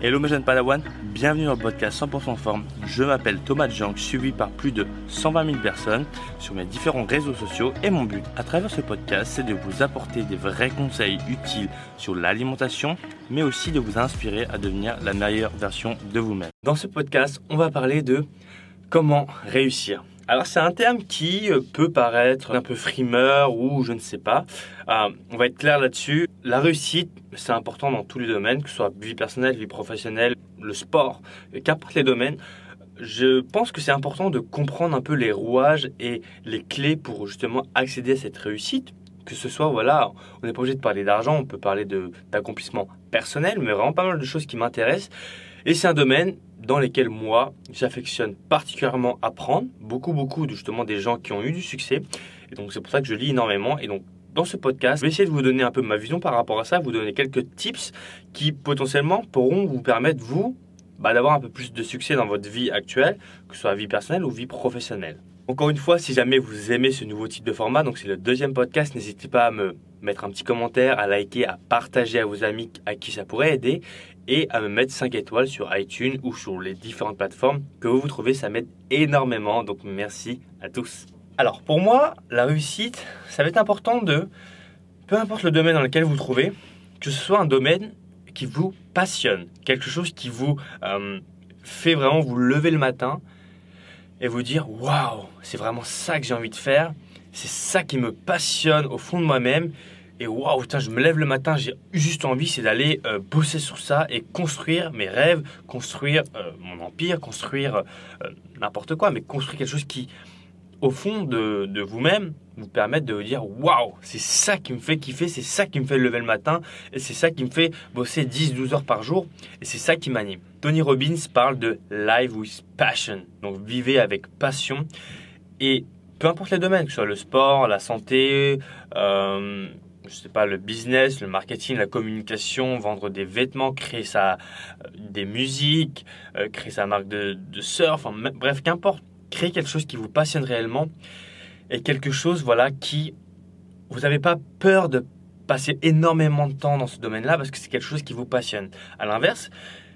Hello mes jeunes Padawan, bienvenue dans le podcast 100% forme. Je m'appelle Thomas Jank, suivi par plus de 120 000 personnes sur mes différents réseaux sociaux et mon but à travers ce podcast c'est de vous apporter des vrais conseils utiles sur l'alimentation mais aussi de vous inspirer à devenir la meilleure version de vous-même. Dans ce podcast on va parler de comment réussir. Alors c'est un terme qui euh, peut paraître un peu frimeur ou je ne sais pas. Euh, on va être clair là-dessus. La réussite, c'est important dans tous les domaines, que ce soit vie personnelle, vie professionnelle, le sport, qu'importe les domaines. Je pense que c'est important de comprendre un peu les rouages et les clés pour justement accéder à cette réussite. Que ce soit, voilà, on n'est pas obligé de parler d'argent, on peut parler d'accomplissement personnel, mais vraiment pas mal de choses qui m'intéressent. Et c'est un domaine dans lesquels moi, j'affectionne particulièrement apprendre. Beaucoup, beaucoup justement des gens qui ont eu du succès. Et donc c'est pour ça que je lis énormément. Et donc dans ce podcast, je vais essayer de vous donner un peu ma vision par rapport à ça, vous donner quelques tips qui potentiellement pourront vous permettre, vous, bah, d'avoir un peu plus de succès dans votre vie actuelle, que ce soit vie personnelle ou vie professionnelle. Encore une fois, si jamais vous aimez ce nouveau type de format, donc c'est le deuxième podcast, n'hésitez pas à me mettre un petit commentaire, à liker, à partager à vos amis à qui ça pourrait aider et à me mettre 5 étoiles sur iTunes ou sur les différentes plateformes que vous vous trouvez, ça m'aide énormément. Donc merci à tous. Alors pour moi, la réussite, ça va être important de, peu importe le domaine dans lequel vous trouvez, que ce soit un domaine qui vous passionne, quelque chose qui vous euh, fait vraiment vous lever le matin et vous dire waouh, c'est vraiment ça que j'ai envie de faire, c'est ça qui me passionne au fond de moi-même. Et waouh, je me lève le matin, j'ai juste envie, c'est d'aller euh, bosser sur ça et construire mes rêves, construire euh, mon empire, construire euh, n'importe quoi, mais construire quelque chose qui, au fond de, vous-même, vous permette de vous dire waouh, c'est ça qui me fait kiffer, c'est ça qui me fait lever le matin, et c'est ça qui me fait bosser 10-12 heures par jour, et c'est ça qui m'anime. Tony Robbins parle de live with passion, donc vivez avec passion, et peu importe les domaines, que ce soit le sport, la santé, je sais pas, le business, le marketing, la communication, vendre des vêtements, créer sa, euh, des musiques, euh, créer sa marque de, de surf, bref, qu'importe, créer quelque chose qui vous passionne réellement et quelque chose, voilà, qui vous n'avez pas peur de passer énormément de temps dans ce domaine-là parce que c'est quelque chose qui vous passionne. À l'inverse,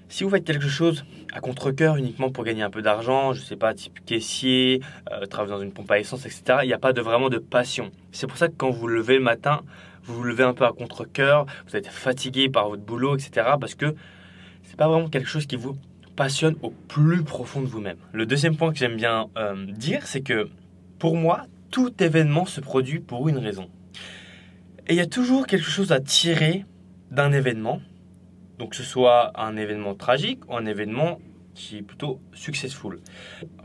si vous faites quelque chose à contre-coeur uniquement pour gagner un peu d'argent, je ne sais pas, type caissier, euh, travailler dans une pompe à essence, etc., il n'y a pas de, vraiment de passion. C'est pour ça que quand vous levez le matin, vous vous levez un peu à contre-coeur, vous êtes fatigué par votre boulot, etc., parce que c'est pas vraiment quelque chose qui vous passionne au plus profond de vous-même. Le deuxième point que j'aime bien euh, dire, c'est que pour moi, tout événement se produit pour une raison. Et il y a toujours quelque chose à tirer d'un événement, donc que ce soit un événement tragique ou un événement qui est plutôt successful.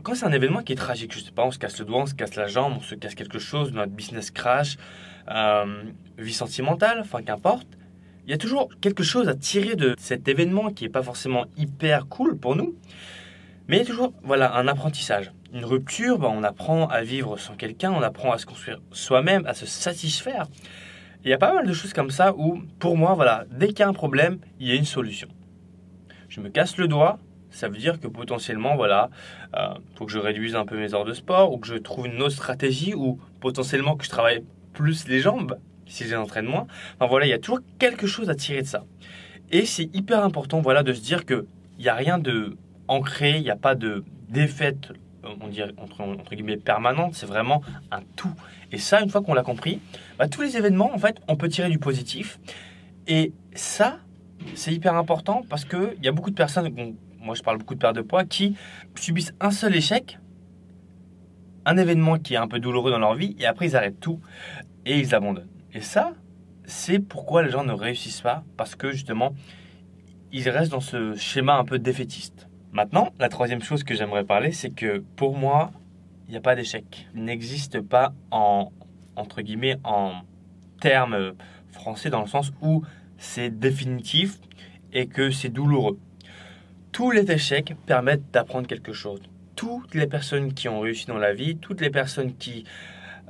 Quand c'est un événement qui est tragique, je sais pas, on se casse le doigt, on se casse la jambe, on se casse quelque chose, notre business crash, euh, vie sentimentale, enfin qu'importe, il y a toujours quelque chose à tirer de cet événement qui n'est pas forcément hyper cool pour nous, mais il y a toujours voilà, un apprentissage. Une rupture, ben, on apprend à vivre sans quelqu'un, on apprend à se construire soi-même, à se satisfaire. Il y a pas mal de choses comme ça où, pour moi, voilà, dès qu'il y a un problème, il y a une solution. Je me casse le doigt, ça veut dire que potentiellement, voilà, euh, faut que je réduise un peu mes heures de sport ou que je trouve une autre stratégie ou potentiellement que je travaille plus les jambes si j'ai moins. Enfin voilà, il y a toujours quelque chose à tirer de ça. Et c'est hyper important, voilà, de se dire que il n'y a rien de ancré, il n'y a pas de défaite, on dirait, entre, guillemets, permanente, c'est vraiment un tout. Et ça, une fois qu'on l'a compris, bah, tous les événements, en fait, on peut tirer du positif. Et ça, c'est hyper important parce qu'il y a beaucoup de personnes, moi je parle beaucoup de perte de poids, qui subissent un seul échec, un événement qui est un peu douloureux dans leur vie, et après ils arrêtent tout et ils abandonnent. Et ça, c'est pourquoi les gens ne réussissent pas, parce que justement, ils restent dans ce schéma un peu défaitiste. Maintenant, la troisième chose que j'aimerais parler, c'est que pour moi, il n'y a pas d'échec. Il n'existe pas en, entre guillemets, en termes français dans le sens où c'est définitif et que c'est douloureux. Tous les échecs permettent d'apprendre quelque chose. Toutes les personnes qui ont réussi dans la vie, toutes les personnes qui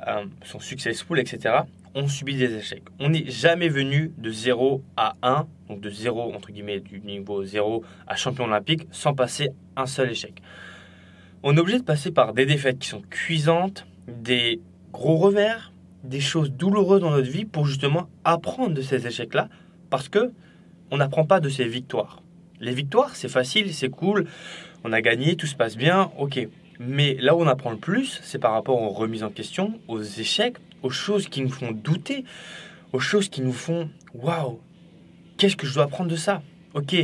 euh, sont successful, etc., ont subi des échecs. On n'est jamais venu de 0 à 1, donc de 0, entre guillemets, du niveau 0 à champion olympique, sans passer un seul échec. On est obligé de passer par des défaites qui sont cuisantes, des gros revers, des choses douloureuses dans notre vie pour justement apprendre de ces échecs-là, parce que on n'apprend pas de ces victoires. Les victoires, c'est facile, c'est cool, on a gagné, tout se passe bien, ok. Mais là où on apprend le plus, c'est par rapport aux remises en question, aux échecs, aux choses qui nous font douter, aux choses qui nous font waouh, qu'est-ce que je dois apprendre de ça? Ok,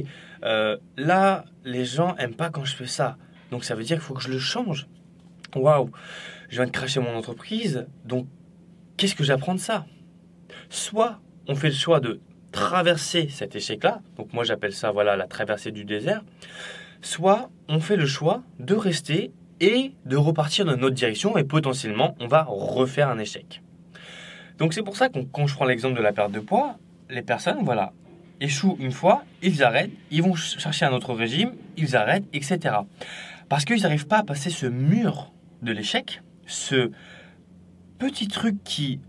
euh, là, les gens aiment pas quand je fais ça, donc ça veut dire qu'il faut que je le change. Waouh, je viens de cracher mon entreprise, donc qu'est-ce que j'apprends de ça? Soit on fait le choix de traverser cet échec-là, donc moi j'appelle ça voilà la traversée du désert, soit on fait le choix de rester et de repartir dans notre direction et potentiellement on va refaire un échec. Donc c'est pour ça que quand je prends l'exemple de la perte de poids, les personnes voilà échouent une fois, ils arrêtent, ils vont chercher un autre régime, ils arrêtent, etc. Parce qu'ils n'arrivent pas à passer ce mur de l'échec, ce petit truc qui,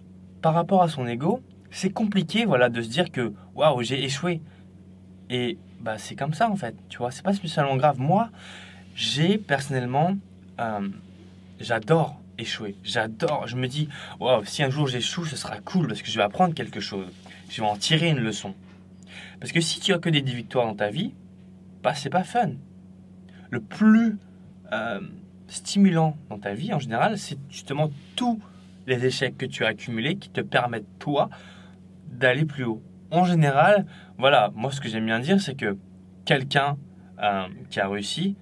par rapport à son ego, c'est compliqué voilà, de se dire que waouh, j'ai échoué. Et bah, c'est comme ça en fait, tu vois, c'est pas spécialement grave. Moi, j'ai personnellement, euh, j'adore échouer, j'adore. Je me dis, waouh, si un jour j'échoue, ce sera cool parce que je vais apprendre quelque chose, je vais en tirer une leçon. Parce que si tu as que des victoires dans ta vie, bah, c'est pas fun. Le plus euh, stimulant dans ta vie en général, c'est justement tous les échecs que tu as accumulés qui te permettent toi d'aller plus haut. En général, voilà, moi ce que j'aime bien dire, c'est que quelqu'un euh, qui a réussi,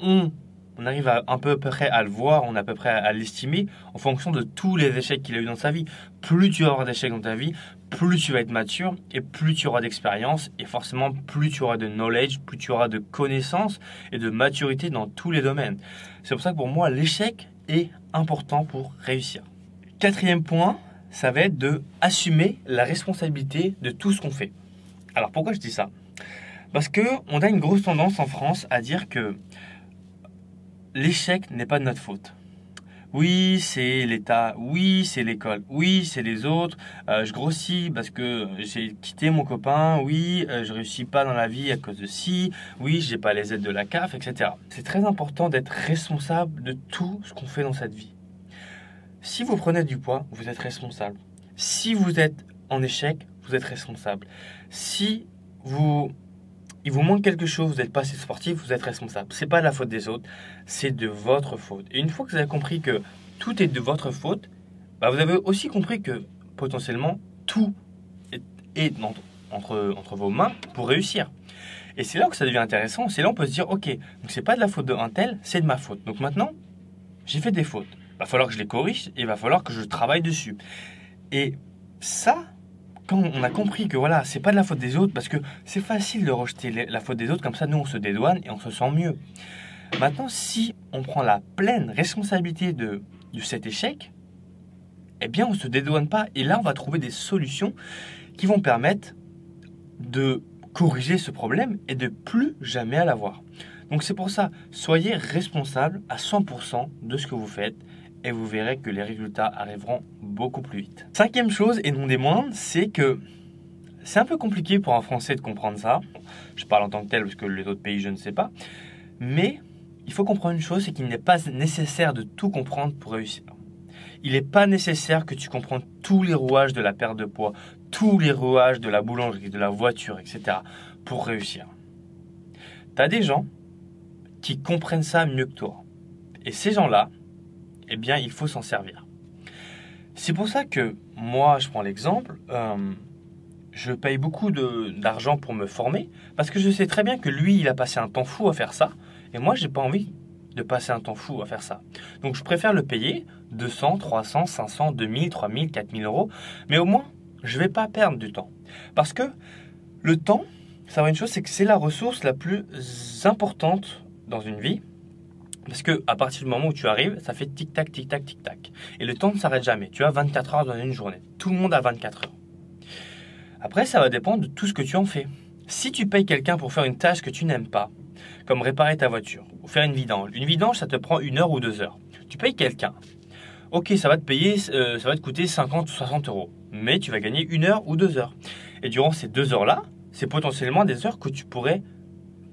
on, arrive à, un peu à peu près à le voir, on est à peu près à, l'estimer en fonction de tous les échecs qu'il a eu dans sa vie. Plus tu vas avoir d'échecs dans ta vie, plus tu vas être mature et plus tu auras d'expérience et forcément plus tu auras de knowledge, plus tu auras de connaissances et de maturité dans tous les domaines. C'est pour ça que pour moi l'échec est important pour réussir. Quatrième point, ça va être de assumer la responsabilité de tout ce qu'on fait. Alors pourquoi je dis ça? Parce que on a une grosse tendance en France à dire que l'échec n'est pas de notre faute. Oui, c'est l'État. Oui, c'est l'école. Oui, c'est les autres. Euh, je grossis parce que j'ai quitté mon copain. Oui, euh, je réussis pas dans la vie à cause de ci. Oui, j'ai pas les aides de la CAF, etc. C'est très important d'être responsable de tout ce qu'on fait dans cette vie. Si vous prenez du poids, vous êtes responsable. Si vous êtes en échec, vous êtes responsable. Si vous il vous manque quelque chose, vous n'êtes pas assez sportif, vous êtes responsable. C'est pas la faute des autres, c'est de votre faute. Et une fois que vous avez compris que tout est de votre faute, bah vous avez aussi compris que potentiellement tout est, entre, vos mains pour réussir. Et c'est là que ça devient intéressant. C'est là on peut se dire, ok, donc c'est pas de la faute d'un tel, c'est de ma faute. Donc maintenant, j'ai fait des fautes va falloir que je les corrige et il va falloir que je travaille dessus. Et ça, quand on a compris que voilà, c'est pas de la faute des autres, parce que c'est facile de rejeter la faute des autres, comme ça nous on se dédouane et on se sent mieux. Maintenant, si on prend la pleine responsabilité de, de cet échec, eh bien on se dédouane pas et là on va trouver des solutions qui vont permettre de corriger ce problème et de plus jamais à l'avoir. Donc c'est pour ça, soyez responsable à 100% de ce que vous faites et vous verrez que les résultats arriveront beaucoup plus vite. Cinquième chose, et non des moindres, c'est que c'est un peu compliqué pour un Français de comprendre ça. Je parle en tant que tel parce que les autres pays, je ne sais pas. Mais il faut comprendre une chose, c'est qu'il n'est pas nécessaire de tout comprendre pour réussir. Il n'est pas nécessaire que tu comprennes tous les rouages de la perte de poids, tous les rouages de la boulangerie, de la voiture, etc. pour réussir. Tu as des gens qui comprennent ça mieux que toi. Et ces gens-là, eh bien, il faut s'en servir. C'est pour ça que moi, je prends l'exemple, euh, je paye beaucoup d'argent pour me former, parce que je sais très bien que lui, il a passé un temps fou à faire ça, et moi, j'ai pas envie de passer un temps fou à faire ça. Donc, je préfère le payer 200, 300, 500, 2000, 3000, 4000 euros, mais au moins, je vais pas perdre du temps. Parce que le temps, ça va une chose, c'est que c'est la ressource la plus importante dans une vie, parce que à partir du moment où tu arrives, ça fait tic-tac, tic-tac, tic-tac. Et le temps ne s'arrête jamais. Tu as 24 heures dans une journée. Tout le monde a 24 heures. Après, ça va dépendre de tout ce que tu en fais. Si tu payes quelqu'un pour faire une tâche que tu n'aimes pas, comme réparer ta voiture ou faire une vidange, une vidange, ça te prend une heure ou deux heures. Tu payes quelqu'un. Ok, ça va te payer, euh, ça va te coûter 50 ou 60 euros. Mais tu vas gagner une heure ou deux heures. Et durant ces deux heures-là, c'est potentiellement des heures que tu pourrais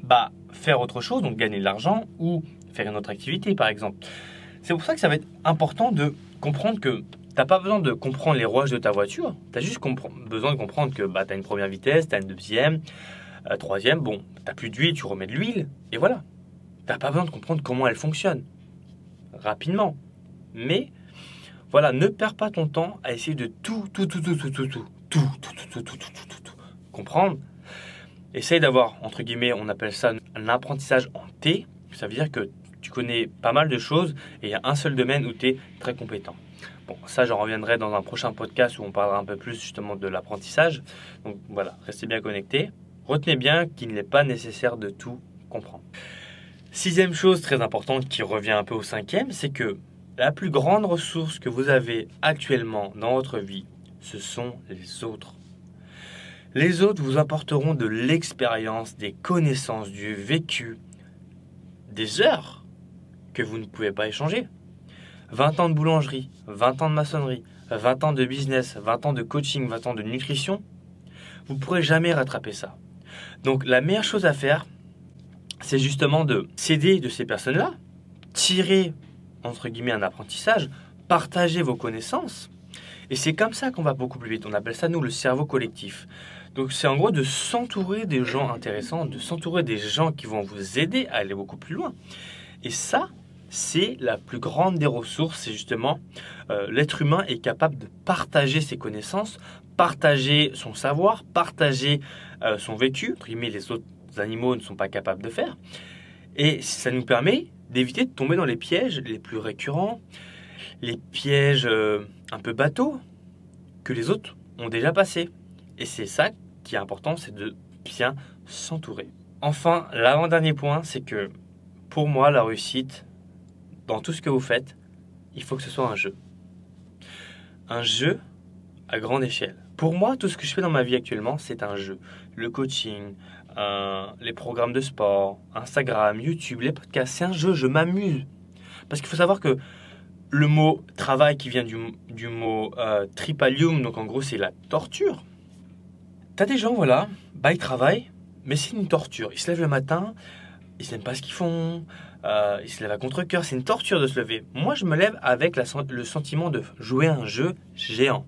bah, faire autre chose, donc gagner de l'argent ou faire une autre activité par exemple. C'est pour ça que ça va être important de comprendre que tu n'as pas besoin de comprendre les rouages de ta voiture, tu as juste besoin de comprendre que bah, tu as une première vitesse, tu as une deuxième, Euh, troisième, bon, t'as plus d'huile, tu remets de l'huile, et voilà. T'as pas besoin de comprendre comment elle fonctionne rapidement. Mais voilà, ne perds pas ton temps à essayer de tout, tout, tout, tout, tout, tout, tout, tout, tout, tout, tout, tout, tout, tout, tout, comprendre. Essaye d'avoir, entre guillemets, on appelle ça un apprentissage en T. Ça veut dire que tu connais pas mal de choses et il y a un seul domaine où tu es très compétent. Bon, ça, j'en reviendrai dans un prochain podcast où on parlera un peu plus justement de l'apprentissage. Donc voilà, restez bien connectés. Retenez bien qu'il n'est pas nécessaire de tout comprendre. Sixième chose très importante qui revient un peu au cinquième, c'est que la plus grande ressource que vous avez actuellement dans votre vie, ce sont les autres. Les autres vous apporteront de l'expérience, des connaissances, du vécu, des heures vous ne pouvez pas échanger. 20 ans de boulangerie, 20 ans de maçonnerie, 20 ans de business, 20 ans de coaching, 20 ans de nutrition, vous ne pourrez jamais rattraper ça. Donc la meilleure chose à faire, c'est justement de s'aider de ces personnes-là, tirer entre guillemets un apprentissage, partager vos connaissances. Et c'est comme ça qu'on va beaucoup plus vite. On appelle ça, nous, le cerveau collectif. Donc c'est en gros de s'entourer des gens intéressants, de s'entourer des gens qui vont vous aider à aller beaucoup plus loin. Et ça, c'est la plus grande des ressources, c'est justement euh, l'être humain est capable de partager ses connaissances, partager son savoir, partager euh, son vécu, entre les autres animaux ne sont pas capables de faire. Et ça nous permet d'éviter de tomber dans les pièges les plus récurrents, les pièges euh, un peu bateaux que les autres ont déjà passés. Et c'est ça qui est important, c'est de bien s'entourer. Enfin, l'avant-dernier point, c'est que pour moi, la réussite, dans tout ce que vous faites, il faut que ce soit un jeu. Un jeu à grande échelle. Pour moi, tout ce que je fais dans ma vie actuellement, c'est un jeu. Le coaching, les programmes de sport, Instagram, YouTube, les podcasts, c'est un jeu, je m'amuse. Parce qu'il faut savoir que le mot travail qui vient du, du mot euh, tripalium, donc en gros c'est la torture. T'as des gens, voilà, bah ils travaillent, mais c'est une torture. Ils se lèvent le matin, ils n'aiment pas ce qu'ils font, euh, ils se lèvent à contre-coeur, c'est une torture de se lever. Moi je me lève avec le sentiment de jouer un jeu géant.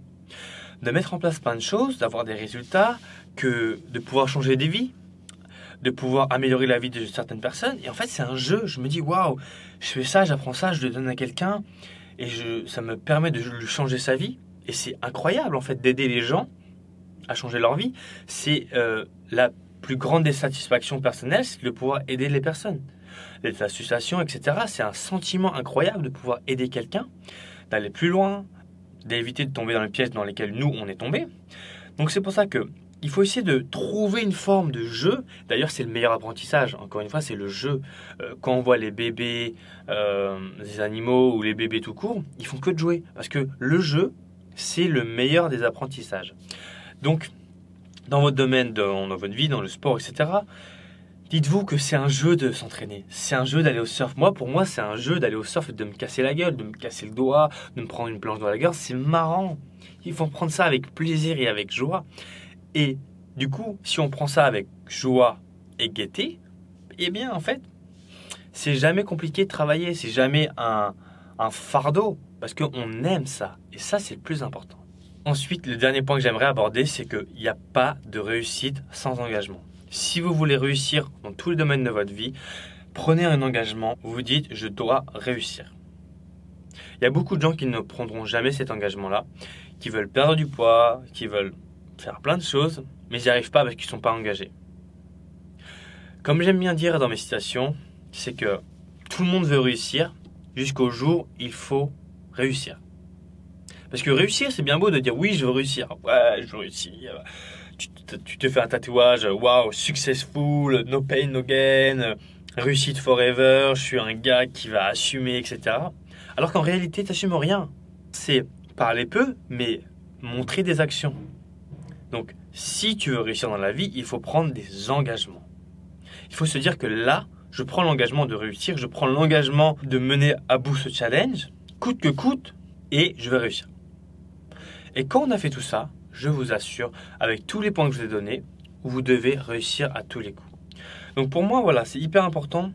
De mettre en place plein de choses, d'avoir des résultats, que de pouvoir changer des vies, de pouvoir améliorer la vie de certaines personnes. Et en fait, c'est un jeu. Je me dis, waouh, je fais ça, j'apprends ça, je le donne à quelqu'un, et ça me permet de lui changer sa vie. Et c'est incroyable, en fait, d'aider les gens à changer leur vie. C'est euh, la plus grande des satisfactions personnelles, c'est de pouvoir aider les personnes. Les associations, etc., c'est un sentiment incroyable de pouvoir aider quelqu'un, d'aller plus loin, d'éviter de tomber dans les pièges dans lesquels nous, on est tombé. Donc c'est pour ça que il faut essayer de trouver une forme de jeu. D'ailleurs, c'est le meilleur apprentissage. Encore une fois, c'est le jeu. Euh, quand on voit les bébés, euh, les animaux ou les bébés tout court, ils font que de jouer. Parce que le jeu, c'est le meilleur des apprentissages. Donc, dans votre domaine, dans, votre vie, dans le sport, etc., dites-vous que c'est un jeu de s'entraîner. C'est un jeu d'aller au surf. Moi, pour moi, c'est un jeu d'aller au surf et de me casser la gueule, de me casser le doigt, de me prendre une planche dans la gueule. C'est marrant. Il faut prendre ça avec plaisir et avec joie. Et du coup, si on prend ça avec joie et gaieté, eh bien, en fait, c'est jamais compliqué de travailler, c'est jamais un, fardeau, parce qu'on aime ça. Et ça, c'est le plus important. Ensuite, le dernier point que j'aimerais aborder, c'est qu'il n'y a pas de réussite sans engagement. Si vous voulez réussir dans tous les domaines de votre vie, prenez un engagement, vous vous dites, je dois réussir. Il y a beaucoup de gens qui ne prendront jamais cet engagement-là, qui veulent perdre du poids, qui veulent faire plein de choses, mais ils n'y arrivent pas parce qu'ils ne sont pas engagés. Comme j'aime bien dire dans mes citations, c'est que tout le monde veut réussir jusqu'au jour il faut réussir. Parce que réussir, c'est bien beau de dire oui, je veux réussir. Ouais, je veux réussir. Tu, te fais un tatouage, waouh, successful, no pain, no gain, réussite forever, je suis un gars qui va assumer, etc. Alors qu'en réalité, tu n'assumes rien. C'est parler peu, mais montrer des actions. Donc, si tu veux réussir dans la vie, il faut prendre des engagements. Il faut se dire que là, je prends l'engagement de réussir, je prends l'engagement de mener à bout ce challenge, coûte que coûte, et je vais réussir. Et quand on a fait tout ça, je vous assure, avec tous les points que je vous ai donnés, vous devez réussir à tous les coups. Donc pour moi, voilà, c'est hyper important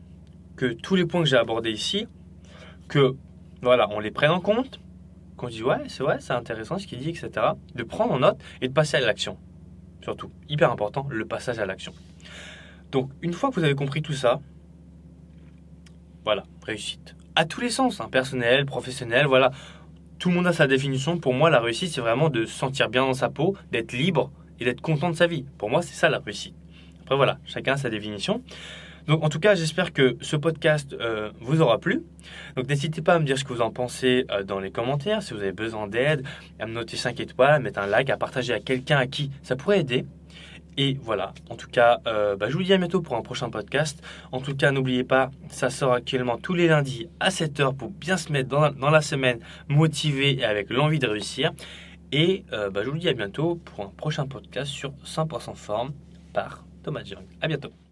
que tous les points que j'ai abordés ici, que voilà, on les prenne en compte, qu'on dise ouais, c'est vrai, c'est intéressant ce qu'il dit, etc. De prendre en note et de passer à l'action. surtout, hyper important, le passage à l'action. Donc, une fois que vous avez compris tout ça, voilà, réussite. À tous les sens, hein, personnel, professionnel, voilà. Tout le monde a sa définition. Pour moi, la réussite, c'est vraiment de se sentir bien dans sa peau, d'être libre et d'être content de sa vie. Pour moi, c'est ça la réussite. Après, voilà, chacun a sa définition. Donc en tout cas, j'espère que ce podcast euh, vous aura plu. Donc n'hésitez pas à me dire ce que vous en pensez euh, dans les commentaires, si vous avez besoin d'aide, à me noter 5 étoiles, à mettre un like, à partager à quelqu'un à qui ça pourrait aider. Et voilà, en tout cas, euh, bah, je vous dis à bientôt pour un prochain podcast. En tout cas, n'oubliez pas, ça sort actuellement tous les lundis à 7h pour bien se mettre dans la, semaine motivé et avec l'envie de réussir. Et bah, je vous dis à bientôt pour un prochain podcast sur 100% forme par Thomas Jung. À bientôt.